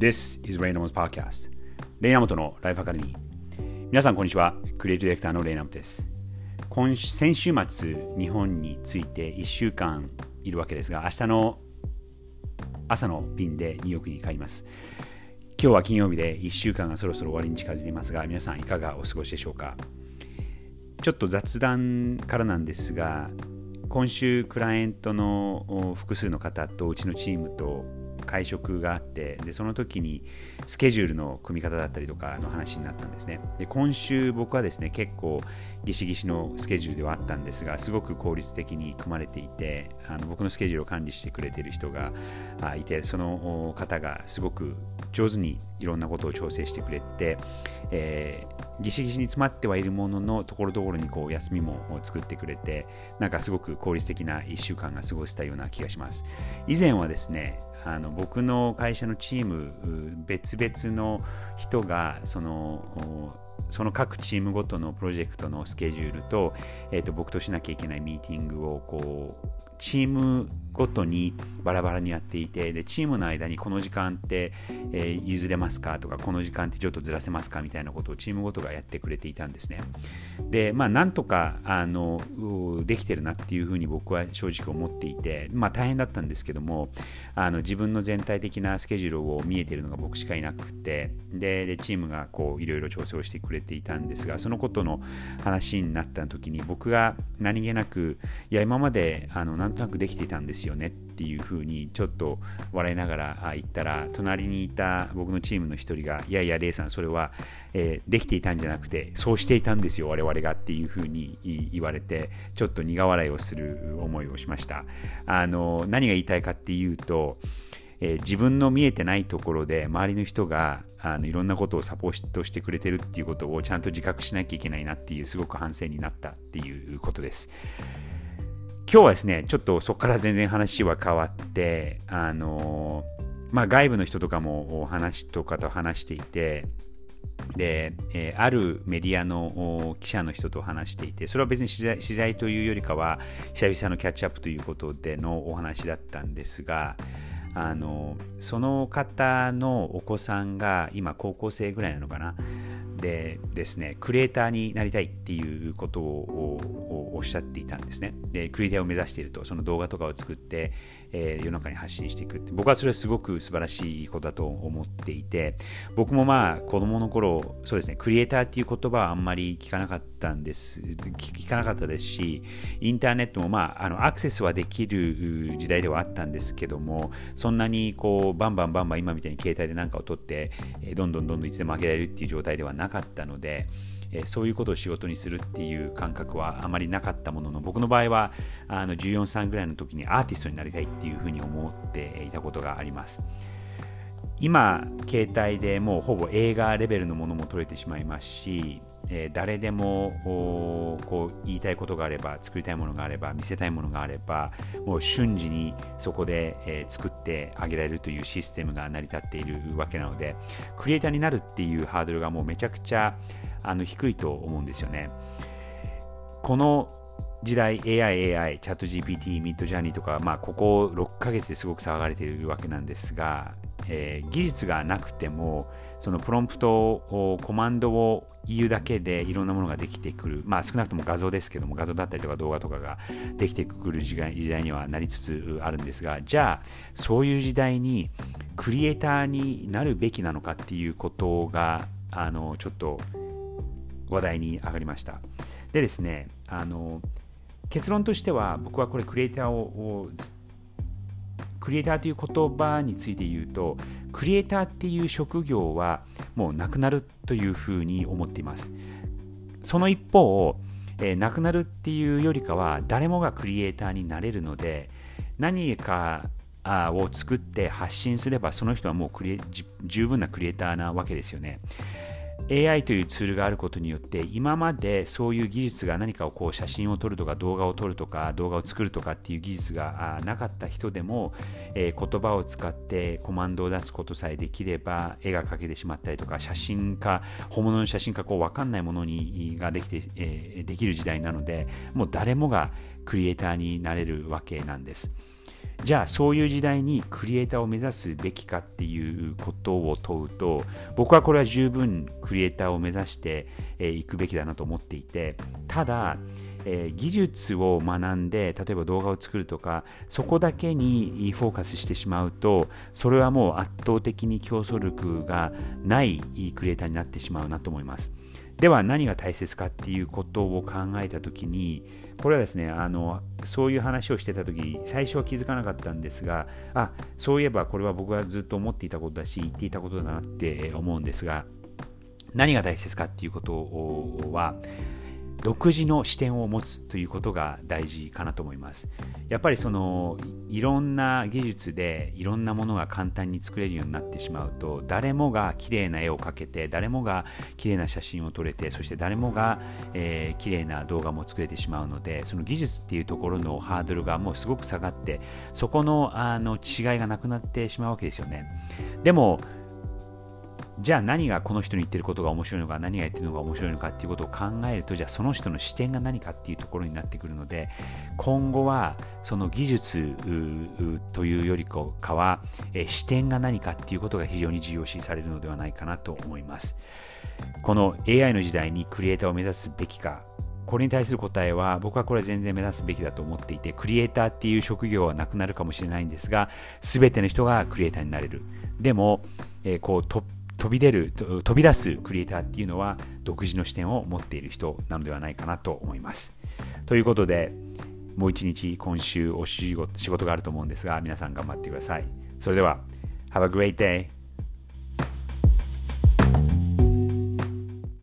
This is Raynamo's Podcast. レイナモトのライフアカデミー皆さんこんにちは。クリエイトディレクターのレイナモトです。今先週末日本について1週間いるわけですが明日の朝の便でニューヨークに帰ります。今日は金曜日で1週間がそろそろ終わりに近づいていますが皆さんいかがお過ごしでしょうか？ちょっと雑談からなんですが今週クライアントの複数の方とうちのチームと会食があってでその時にスケジュールの組み方だったりとかの話になったんですね。で今週僕はですね結構ギシギシのスケジュールではあったんですがすごく効率的に組まれていてあの僕のスケジュールを管理してくれてる人がいてその方がすごく上手にいろんなことを調整してくれて、えー、ギシギシに詰まってはいるもののところどころにこう休みも作ってくれてなんかすごく効率的な1週間が過ごせたような気がします。以前はですねあの僕の会社のチーム別々の人がそのその各チームごとのプロジェクトのスケジュールと,、えーと僕としなきゃいけないミーティングをこうチームごとにバラバラにやっていてでチームの間にこの時間って、えー、譲れますかとかこの時間ってちょっとずらせますかみたいなことをチームごとがやってくれていたんですね。でまあなんとかあのできてるなっていうふうに僕は正直思っていてまあ大変だったんですけどもあの自分の全体的なスケジュールを見えてるのが僕しかいなくてでチームがこういろいろ調整をしてくれていたんですがそのことの話になった時に僕が何気なくいや今まであのなんとなくできていたんですよねっていうふうにちょっと笑いながら言ったら隣にいた僕のチームの一人がいやいやレイさんそれは、えー、できていたんじゃなくてそうしていたんですよ我々がっていうふうに言われてちょっと苦笑いをする思いをしましたあの何が言いたいかっていうとえー、自分の見えてないところで周りの人があのいろんなことをサポートしてくれてるっていうことをちゃんと自覚しなきゃいけないなっていうすごく反省になったっていうことです。今日はですね、ちょっとそこから全然話は変わって、あのまあ、外部の人とかもお話とかと話していて、で、えー、あるメディアの記者の人と話していて、それは別に取材というよりかは、久々のキャッチアップということでのお話だったんですが、あのその方のお子さんが今高校生ぐらいなのかな？でですねクリエイターになりたいっていうことをおっしゃっていたんですね。でクリエイターを目指しているとその動画とかを作って、えー、世の中に発信していくって。僕はそれはすごく素晴らしいことだと思っていて僕もまあ子供の頃そうですねクリエイターっていう言葉はあんまり聞かなかったんです。聞かなかったですしインターネットもまああのアクセスはできる時代ではあったんですけどもそんなにこうバンバンバンバン今みたいに携帯で何かを取ってどんどんどんどんいつでも上げられるっていう状態ではなかったのでえそういうことを仕事にするっていう感覚はあまりなかったものの僕の場合はあの14歳ぐらいの時にアーティストになりたいっていうふうに思っていたことがあります。今携帯でもうほぼ映画レベルのものも撮れてしまいますしえー、誰でもこう言いたいことがあれば作りたいものがあれば見せたいものがあればもう瞬時にそこで、えー、作ってあげられるというシステムが成り立っているわけなのでクリエイターになるっていうハードルがもうめちゃくちゃあの低いと思うんですよね。この時代 AI、AI、チャット GPT、ミッドジャーニーとか、まあ、ここ6ヶ月ですごく騒がれているわけなんですが、えー、技術がなくてもそのプロンプトをコマンドを言うだけでいろんなものができてくるまあ少なくとも画像ですけども画像だったりとか動画とかができてくる時代時代にはなりつつあるんですがじゃあそういう時代にクリエイターになるべきなのかっていうことがあのちょっと話題に上がりました。でですねあの結論としては僕はこれクリエイターをクリエイターという言葉について言うとクリエイターっていう職業はもうなくなるというふうに思っています。その一方、えー、なくなるっていうよりかは誰もがクリエイターになれるので何かを作って発信すればその人はもう十分なクリエイターなわけですよね。AI というツールがあることによって今までそういう技術が何かをこう写真を撮るとか動画を撮るとか動画を作るとかっていう技術がなかった人でも、え、言葉を使ってコマンドを出すことさえできれば絵が描けてしまったりとか写真か本物の写真かこう分かんないものにができて、え、できる時代なのでもう誰もがクリエイターになれるわけなんです。じゃあそういう時代にクリエイターを目指すべきかっていうことを問うと僕はこれは十分クリエイターを目指してい、くべきだなと思っていてただえー、技術を学んで例えば動画を作るとかそこだけにフォーカスしてしまうとそれはもう圧倒的に競争力がないクリエイターになってしまうなと思います。では何が大切かっていうことを考えた時にこれはですねあのそういう話をしてた時最初は気づかなかったんですがあそういえばこれは僕がずっと思っていたことだし言っていたことだなって思うんですが何が大切かっていうことは独自の視点を持つということが大事かなと思います。やっぱりそのいろんな技術でいろんなものが簡単に作れるようになってしまうと誰もが綺麗な絵を描けて誰もが綺麗な写真を撮れてそして誰もが、えー、綺麗な動画も作れてしまうのでその技術っていうところのハードルがもうすごく下がってそこのあの違いがなくなってしまうわけですよね。でもじゃあ何がこの人に言ってることが面白いのか何が言ってるのが面白いのかっていうことを考えるとじゃあその人の視点が何かっていうところになってくるので今後はその技術というよりかは、視点が何かっていうことが非常に重要視されるのではないかなと思います。この AI の時代にクリエイターを目指すべきかこれに対する答えは僕はこれは全然目指すべきだと思っていてクリエイターっていう職業はなくなるかもしれないんですが全ての人がクリエイターになれる。でも、えー、こうトップ飛び出る、飛び出すクリエイターっていうのは独自の視点を持っている人なのではないかなと思います。ということで、もう一日今週お仕事仕事があると思うんですが、皆さん頑張ってください。それでは、Have a great day!